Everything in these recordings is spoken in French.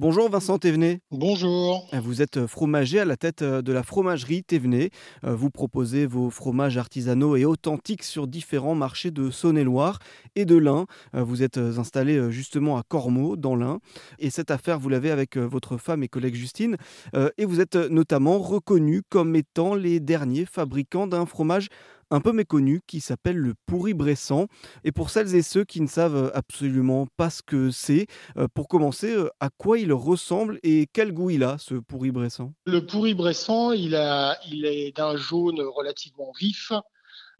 Bonjour Vincent Thévenet. Bonjour. Vous êtes fromager à la tête de la fromagerie Thévenet. Vous proposez vos fromages artisanaux et authentiques sur différents marchés de Saône-et-Loire et de l'Ain. Vous êtes installé justement à Cormeaux, dans l'Ain. Et cette affaire, vous l'avez avec votre femme et collègue Justine. Et vous êtes notamment reconnu comme étant les derniers fabricants d'un fromage un peu méconnu qui s'appelle le pourri bressant. Et pour celles et ceux qui ne savent absolument pas ce que c'est, euh, pour commencer, euh, à quoi il ressemble et quel goût il a, ce pourri bressant Le pourri bressant, il, a, il est d'un jaune relativement vif.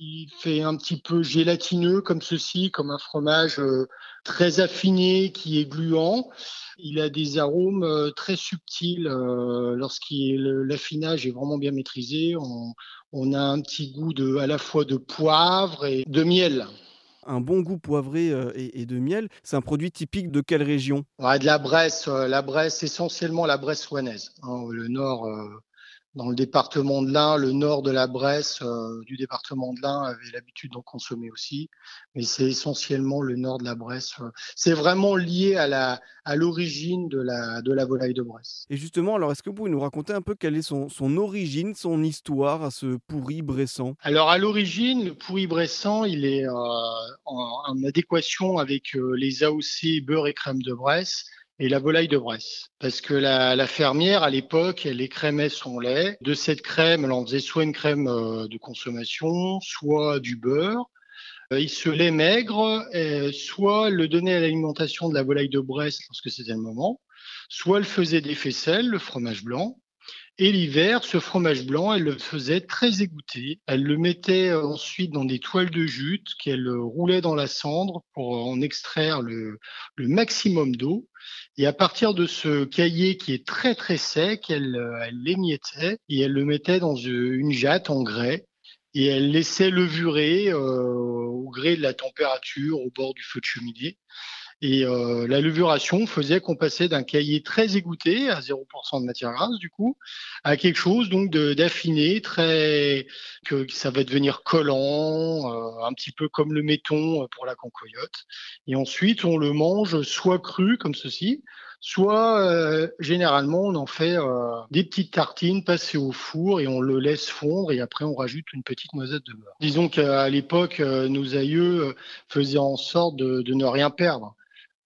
Il fait un petit peu gélatineux comme ceci, comme un fromage euh, très affiné qui est gluant. Il a des arômes très subtils lorsqu'il l'affinage est vraiment bien maîtrisé. On, on a un petit goût de, à la fois de poivre et de miel. Un bon goût poivré euh, et, de miel, c'est un produit typique de quelle région? De la Bresse, euh, la Bresse essentiellement la Bresse soignaise. Hein, le nord, euh, dans le département de l'Ain, le nord de la Bresse euh, du département de l'Ain avait l'habitude d'en consommer aussi, mais c'est essentiellement le nord de la Bresse. Euh. c'est vraiment lié à la à l'origine de la de la volaille de Bresse. Et justement, alors est-ce que vous pouvez nous raconter un peu quelle est son, son origine, son histoire à ce pourri bressant? Alors à l'origine, le pourri bressant, il est euh, en, en, adéquation avec les AOC beurre et crème de Bresse et la volaille de Bresse. Parce que la, fermière, à l'époque, elle écrémait son lait. De cette crème, elle en faisait soit une crème euh, de consommation, soit du beurre. Euh, il se lait maigre, soit le donnait à l'alimentation de la volaille de Bresse lorsque c'était le moment, soit elle faisait des faisselles, le fromage blanc, et l'hiver, ce fromage blanc, elle le faisait très égoutté. Elle le mettait euh, ensuite dans des toiles de jute qu'elle roulait dans la cendre pour en extraire le, maximum d'eau. Et à partir de ce cahier qui est très très sec, elle, euh, l'émiettait et elle le mettait dans une jatte en grès et elle laissait levurer euh, au gré de la température au bord du feu de cheminée. Et euh, la levuration faisait qu'on passait d'un cahier très égoutté à 0% de matière grasse du coup à quelque chose donc d'affiné, très que ça va devenir collant, euh, un petit peu comme le méton pour la concoyote. Et ensuite on le mange soit cru comme ceci, soit euh, généralement on en fait des petites tartines passées au four et on le laisse fondre et après on rajoute une petite noisette de beurre. Disons qu'à l'époque nos aïeux faisaient en sorte de, de ne rien perdre.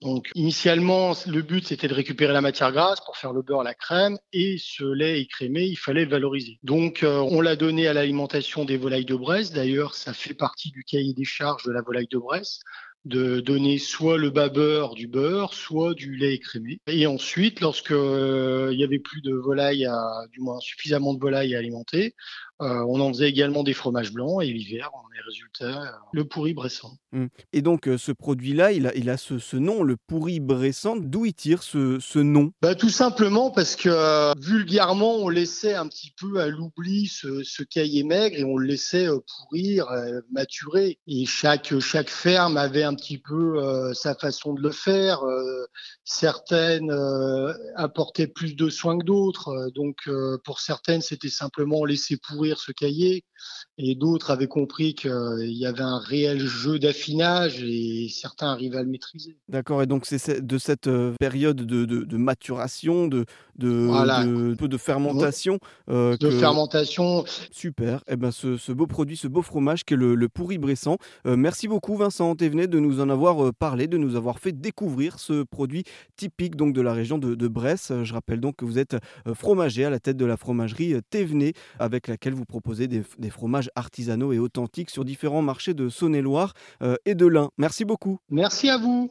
Donc, initialement, le but, c'était de récupérer la matière grasse pour faire le beurre, la crème, et ce lait écrémé, il fallait le valoriser. Donc, euh, on l'a donné à l'alimentation des volailles de Bresse. D'ailleurs, ça fait partie du cahier des charges de la volaille de Bresse de donner soit le bas beurre du beurre, soit du lait écrémé. Et ensuite, lorsque euh, il y avait plus de volailles, du moins suffisamment de volailles à alimenter, euh, on en faisait également des fromages blancs et l'hiver, on a les résultats, euh, le pourri bressant. Mmh. Et donc, ce produit-là, il a, il a ce, nom, le pourri bressant. D'où il tire ce, ce nom? Bah, Tout simplement parce que vulgairement, on laissait un petit peu à l'oubli ce, ce, cahier maigre et on le laissait pourrir, maturer. Et chaque, chaque ferme avait un un petit peu euh, sa façon de le faire. Euh, certaines euh, apportaient plus de soins que d'autres. Donc, pour certaines, c'était simplement laisser pourrir ce cahier. Et d'autres avaient compris qu'il y avait un réel jeu d'affinage et certains arrivaient à le maîtriser. D'accord. Et donc, c'est de cette période de, maturation, de, de, de, fermentation. de fermentation. Super. Et eh ben, ce, beau produit, ce beau fromage qui est le, pourri bressant. merci beaucoup, Vincent Thévenet, de nous en avoir euh, parlé, de nous avoir fait découvrir ce produit typique donc de la région de, Bresse. Je rappelle donc que vous êtes euh, fromager à la tête de la fromagerie euh, Thévenet, avec laquelle vous proposez des, fromages artisanaux et authentiques sur différents marchés de Saône-et-Loire et de l'Ain. Merci beaucoup. Merci à vous.